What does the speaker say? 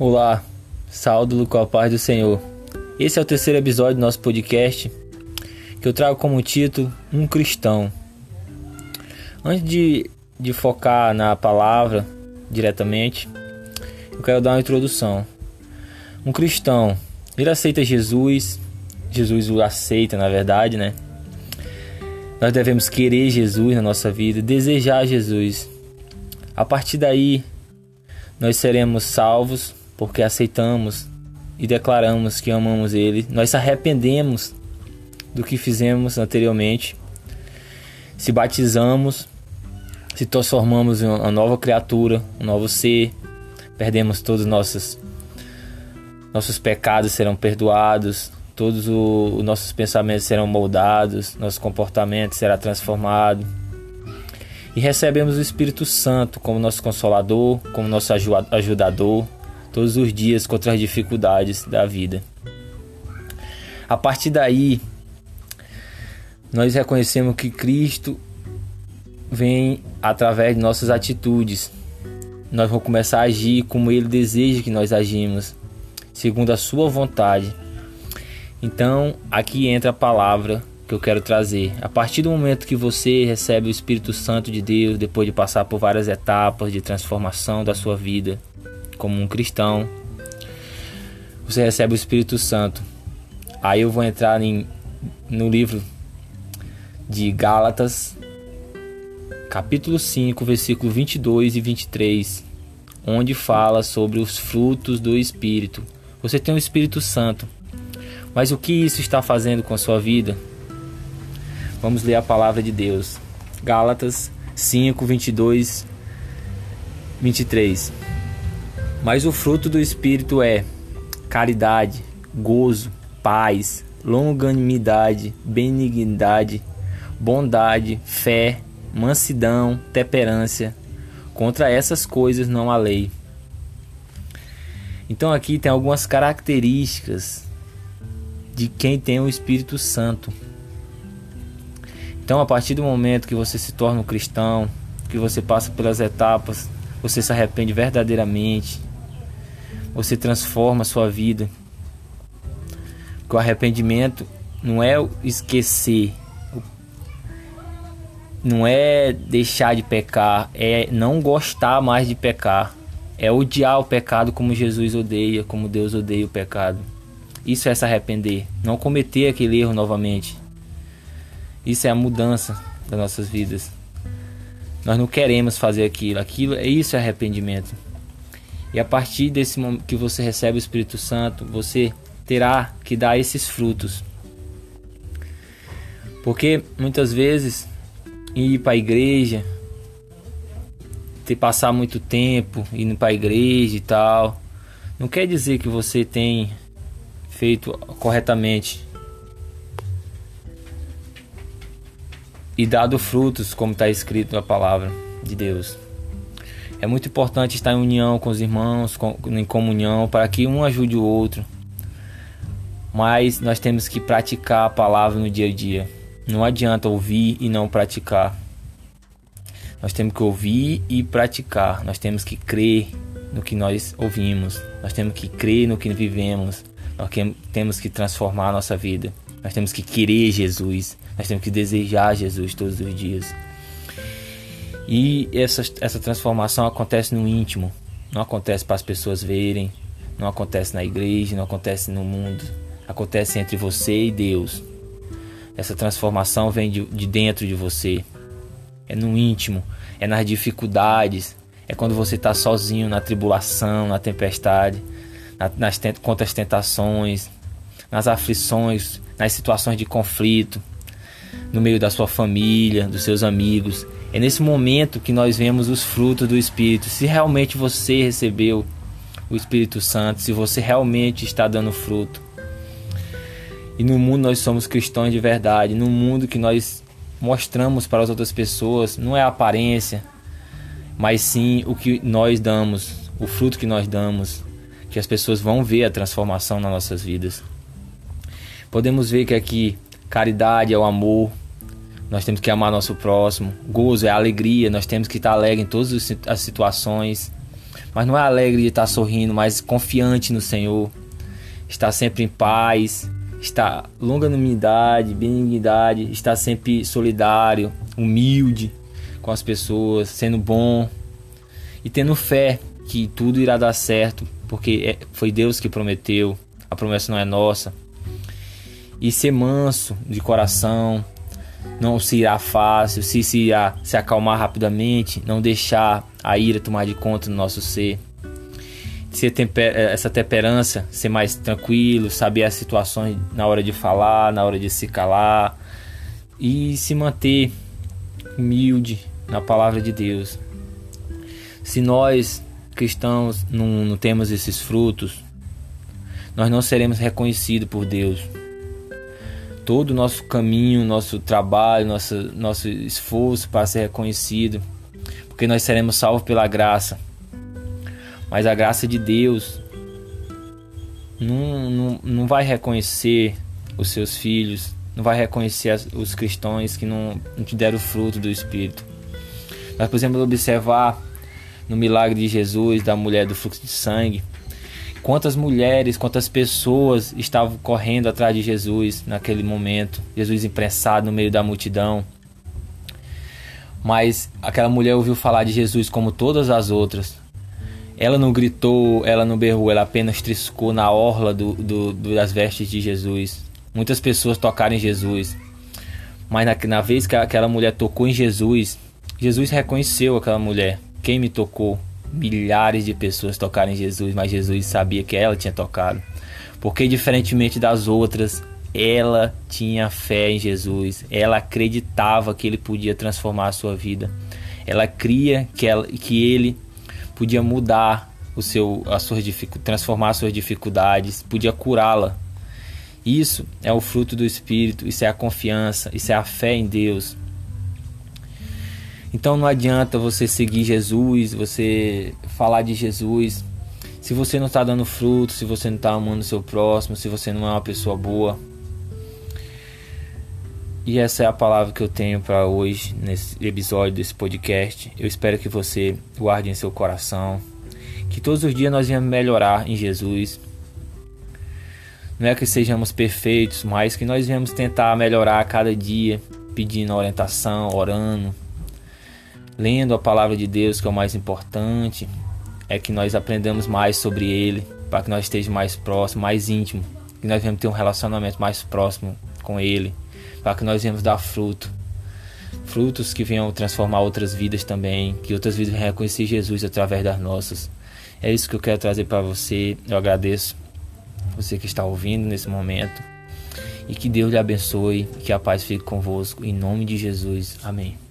Olá, saúdo com a paz do Senhor. Esse é o terceiro episódio do nosso podcast que eu trago como título Um Cristão. Antes de, de focar na palavra diretamente, eu quero dar uma introdução. Um cristão, ele aceita Jesus, Jesus o aceita na verdade, né? Nós devemos querer Jesus na nossa vida, desejar Jesus. A partir daí, nós seremos salvos porque aceitamos e declaramos que amamos Ele, nós arrependemos do que fizemos anteriormente, se batizamos, se transformamos em uma nova criatura, um novo ser, perdemos todos os nossos, nossos pecados serão perdoados, todos os nossos pensamentos serão moldados, nosso comportamento será transformado. E recebemos o Espírito Santo como nosso consolador, como nosso ajudador, todos os dias contra as dificuldades da vida. A partir daí, nós reconhecemos que Cristo vem através de nossas atitudes. Nós vamos começar a agir como Ele deseja que nós agimos, segundo a Sua vontade. Então, aqui entra a palavra que eu quero trazer. A partir do momento que você recebe o Espírito Santo de Deus, depois de passar por várias etapas de transformação da sua vida, como um cristão, você recebe o Espírito Santo. Aí eu vou entrar em, no livro de Gálatas, capítulo 5, versículo 22 e 23, onde fala sobre os frutos do Espírito. Você tem o Espírito Santo, mas o que isso está fazendo com a sua vida? Vamos ler a palavra de Deus. Gálatas 5, 22, 23. Mas o fruto do Espírito é caridade, gozo, paz, longanimidade, benignidade, bondade, fé, mansidão, temperância. Contra essas coisas não há lei. Então aqui tem algumas características de quem tem o Espírito Santo. Então, a partir do momento que você se torna um cristão, que você passa pelas etapas, você se arrepende verdadeiramente, você transforma a sua vida. Porque o arrependimento não é esquecer, não é deixar de pecar, é não gostar mais de pecar, é odiar o pecado como Jesus odeia, como Deus odeia o pecado. Isso é se arrepender, não cometer aquele erro novamente. Isso é a mudança das nossas vidas. Nós não queremos fazer aquilo, aquilo isso é arrependimento. E a partir desse momento que você recebe o Espírito Santo, você terá que dar esses frutos. Porque muitas vezes ir para a igreja, ter passar muito tempo indo para a igreja e tal, não quer dizer que você tem feito corretamente e dado frutos, como está escrito na palavra de Deus. É muito importante estar em união com os irmãos, em comunhão, para que um ajude o outro. Mas nós temos que praticar a palavra no dia a dia. Não adianta ouvir e não praticar. Nós temos que ouvir e praticar. Nós temos que crer no que nós ouvimos. Nós temos que crer no que vivemos. Nós temos que transformar a nossa vida. Nós temos que querer Jesus. Nós temos que desejar Jesus todos os dias. E essa, essa transformação acontece no íntimo, não acontece para as pessoas verem, não acontece na igreja, não acontece no mundo, acontece entre você e Deus. Essa transformação vem de, de dentro de você, é no íntimo, é nas dificuldades, é quando você está sozinho na tribulação, na tempestade, na, nas contra as tentações, nas aflições, nas situações de conflito, no meio da sua família, dos seus amigos. É nesse momento que nós vemos os frutos do Espírito. Se realmente você recebeu o Espírito Santo, se você realmente está dando fruto. E no mundo nós somos cristãos de verdade. No mundo que nós mostramos para as outras pessoas, não é a aparência, mas sim o que nós damos, o fruto que nós damos, que as pessoas vão ver a transformação nas nossas vidas. Podemos ver que aqui caridade é o amor, nós temos que amar nosso próximo. Gozo é alegria, nós temos que estar alegre em todas as situações. mas não é alegre de estar sorrindo, mas confiante no Senhor, está sempre em paz, está longanimidade, benignidade, está sempre solidário, humilde com as pessoas, sendo bom. E tendo fé que tudo irá dar certo, porque é, foi Deus que prometeu, a promessa não é nossa. E ser manso de coração, não se irá fácil, se, se irá se acalmar rapidamente, não deixar a ira tomar de conta no nosso ser. Ser temper, eh, essa temperança, ser mais tranquilo, saber as situações na hora de falar, na hora de se calar e se manter humilde na palavra de Deus. Se nós cristãos não, não temos esses frutos, nós não seremos reconhecidos por Deus todo o nosso caminho, nosso trabalho, nosso, nosso esforço para ser reconhecido, porque nós seremos salvos pela graça. Mas a graça de Deus não, não, não vai reconhecer os seus filhos, não vai reconhecer as, os cristãos que não, não te deram o fruto do Espírito. Nós podemos observar no milagre de Jesus, da mulher do fluxo de sangue, Quantas mulheres, quantas pessoas estavam correndo atrás de Jesus naquele momento, Jesus imprensado no meio da multidão. Mas aquela mulher ouviu falar de Jesus como todas as outras. Ela não gritou, ela não berrou, ela apenas triscou na orla do, do, do das vestes de Jesus. Muitas pessoas tocaram em Jesus, mas na, na vez que aquela mulher tocou em Jesus, Jesus reconheceu aquela mulher. Quem me tocou? Milhares de pessoas tocarem Jesus, mas Jesus sabia que ela tinha tocado. Porque, diferentemente das outras, ela tinha fé em Jesus, ela acreditava que ele podia transformar a sua vida, ela cria que, ela, que ele podia mudar o seu, as suas transformar as suas dificuldades, podia curá-la. Isso é o fruto do Espírito, isso é a confiança, isso é a fé em Deus. Então não adianta você seguir Jesus, você falar de Jesus, se você não está dando fruto, se você não está amando seu próximo, se você não é uma pessoa boa. E essa é a palavra que eu tenho para hoje, nesse episódio desse podcast. Eu espero que você guarde em seu coração. Que todos os dias nós venhamos melhorar em Jesus. Não é que sejamos perfeitos, mas que nós venhamos tentar melhorar a cada dia, pedindo orientação, orando, lendo a palavra de Deus, que é o mais importante, é que nós aprendamos mais sobre Ele, para que nós estejamos mais próximos, mais íntimos, que nós venhamos ter um relacionamento mais próximo com Ele, para que nós venhamos dar fruto. Frutos que venham transformar outras vidas também, que outras vidas venham reconhecer Jesus através das nossas. É isso que eu quero trazer para você. Eu agradeço você que está ouvindo nesse momento. E que Deus lhe abençoe, que a paz fique convosco. Em nome de Jesus. Amém.